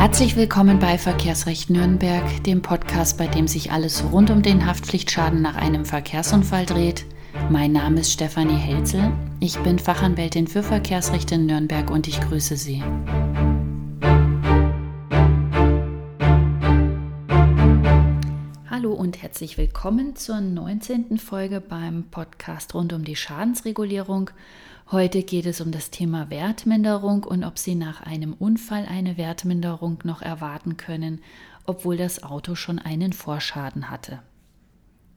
Herzlich willkommen bei Verkehrsrecht Nürnberg, dem Podcast, bei dem sich alles rund um den Haftpflichtschaden nach einem Verkehrsunfall dreht. Mein Name ist Stefanie Helzel. Ich bin Fachanwältin für Verkehrsrecht in Nürnberg und ich grüße Sie. Hallo und herzlich willkommen zur 19. Folge beim Podcast rund um die Schadensregulierung. Heute geht es um das Thema Wertminderung und ob Sie nach einem Unfall eine Wertminderung noch erwarten können, obwohl das Auto schon einen Vorschaden hatte.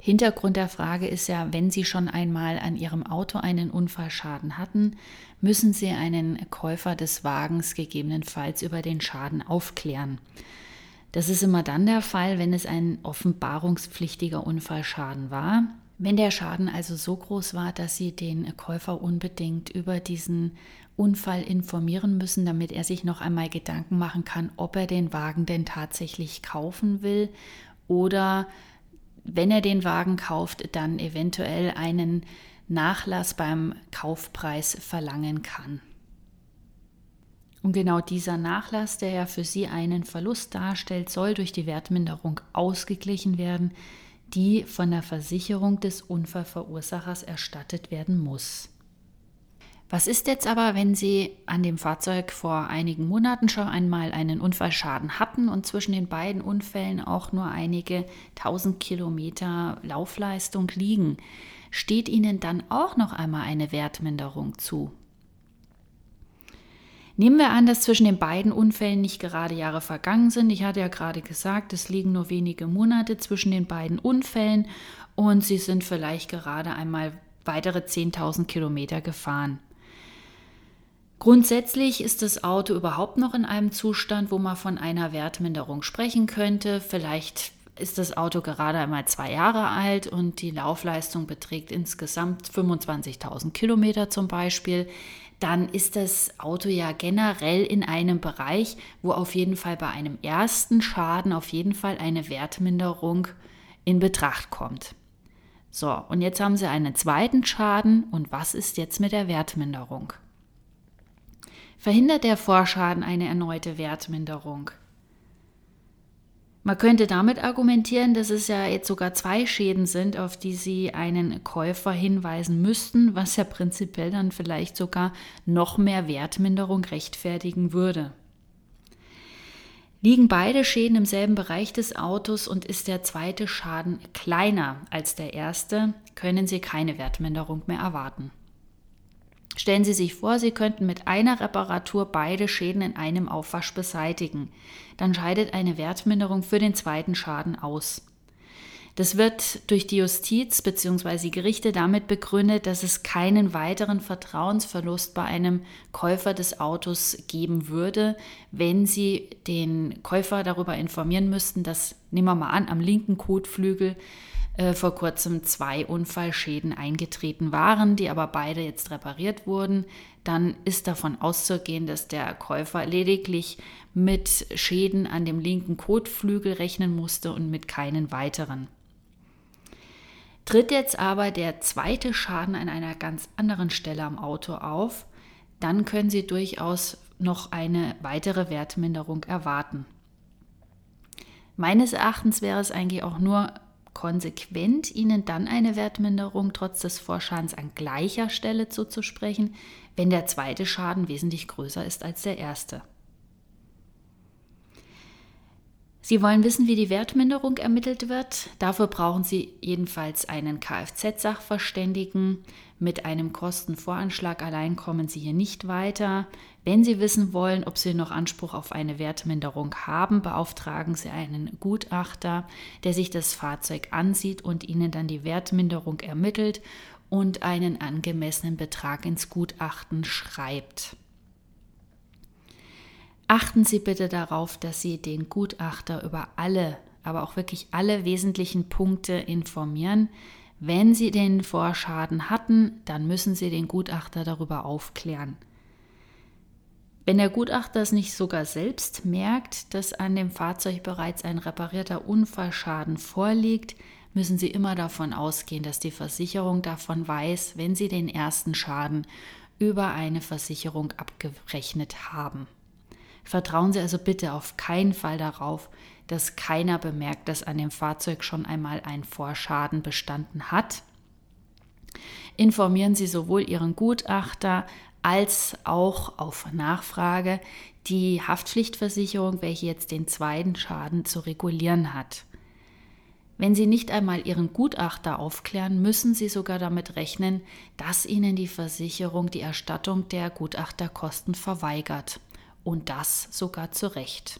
Hintergrund der Frage ist ja, wenn Sie schon einmal an Ihrem Auto einen Unfallschaden hatten, müssen Sie einen Käufer des Wagens gegebenenfalls über den Schaden aufklären. Das ist immer dann der Fall, wenn es ein offenbarungspflichtiger Unfallschaden war. Wenn der Schaden also so groß war, dass Sie den Käufer unbedingt über diesen Unfall informieren müssen, damit er sich noch einmal Gedanken machen kann, ob er den Wagen denn tatsächlich kaufen will oder wenn er den Wagen kauft, dann eventuell einen Nachlass beim Kaufpreis verlangen kann. Und genau dieser Nachlass, der ja für Sie einen Verlust darstellt, soll durch die Wertminderung ausgeglichen werden, die von der Versicherung des Unfallverursachers erstattet werden muss. Was ist jetzt aber, wenn Sie an dem Fahrzeug vor einigen Monaten schon einmal einen Unfallschaden hatten und zwischen den beiden Unfällen auch nur einige tausend Kilometer Laufleistung liegen? Steht Ihnen dann auch noch einmal eine Wertminderung zu? Nehmen wir an, dass zwischen den beiden Unfällen nicht gerade Jahre vergangen sind. Ich hatte ja gerade gesagt, es liegen nur wenige Monate zwischen den beiden Unfällen und Sie sind vielleicht gerade einmal weitere 10.000 Kilometer gefahren. Grundsätzlich ist das Auto überhaupt noch in einem Zustand, wo man von einer Wertminderung sprechen könnte. Vielleicht ist das Auto gerade einmal zwei Jahre alt und die Laufleistung beträgt insgesamt 25.000 Kilometer zum Beispiel dann ist das Auto ja generell in einem Bereich, wo auf jeden Fall bei einem ersten Schaden auf jeden Fall eine Wertminderung in Betracht kommt. So, und jetzt haben Sie einen zweiten Schaden und was ist jetzt mit der Wertminderung? Verhindert der Vorschaden eine erneute Wertminderung? Man könnte damit argumentieren, dass es ja jetzt sogar zwei Schäden sind, auf die Sie einen Käufer hinweisen müssten, was ja prinzipiell dann vielleicht sogar noch mehr Wertminderung rechtfertigen würde. Liegen beide Schäden im selben Bereich des Autos und ist der zweite Schaden kleiner als der erste, können Sie keine Wertminderung mehr erwarten. Stellen Sie sich vor, Sie könnten mit einer Reparatur beide Schäden in einem Aufwasch beseitigen. Dann scheidet eine Wertminderung für den zweiten Schaden aus. Das wird durch die Justiz bzw. die Gerichte damit begründet, dass es keinen weiteren Vertrauensverlust bei einem Käufer des Autos geben würde, wenn sie den Käufer darüber informieren müssten, dass, nehmen wir mal an, am linken Kotflügel äh, vor kurzem zwei Unfallschäden eingetreten waren, die aber beide jetzt repariert wurden, dann ist davon auszugehen, dass der Käufer lediglich mit Schäden an dem linken Kotflügel rechnen musste und mit keinen weiteren. Tritt jetzt aber der zweite Schaden an einer ganz anderen Stelle am Auto auf, dann können Sie durchaus noch eine weitere Wertminderung erwarten. Meines Erachtens wäre es eigentlich auch nur konsequent, ihnen dann eine Wertminderung trotz des Vorschadens an gleicher Stelle zuzusprechen, wenn der zweite Schaden wesentlich größer ist als der erste. Sie wollen wissen, wie die Wertminderung ermittelt wird. Dafür brauchen Sie jedenfalls einen Kfz-Sachverständigen. Mit einem Kostenvoranschlag allein kommen Sie hier nicht weiter. Wenn Sie wissen wollen, ob Sie noch Anspruch auf eine Wertminderung haben, beauftragen Sie einen Gutachter, der sich das Fahrzeug ansieht und Ihnen dann die Wertminderung ermittelt und einen angemessenen Betrag ins Gutachten schreibt. Achten Sie bitte darauf, dass Sie den Gutachter über alle, aber auch wirklich alle wesentlichen Punkte informieren. Wenn Sie den Vorschaden hatten, dann müssen Sie den Gutachter darüber aufklären. Wenn der Gutachter es nicht sogar selbst merkt, dass an dem Fahrzeug bereits ein reparierter Unfallschaden vorliegt, müssen Sie immer davon ausgehen, dass die Versicherung davon weiß, wenn Sie den ersten Schaden über eine Versicherung abgerechnet haben. Vertrauen Sie also bitte auf keinen Fall darauf, dass keiner bemerkt, dass an dem Fahrzeug schon einmal ein Vorschaden bestanden hat. Informieren Sie sowohl Ihren Gutachter als auch auf Nachfrage die Haftpflichtversicherung, welche jetzt den zweiten Schaden zu regulieren hat. Wenn Sie nicht einmal Ihren Gutachter aufklären, müssen Sie sogar damit rechnen, dass Ihnen die Versicherung die Erstattung der Gutachterkosten verweigert. Und das sogar zu Recht.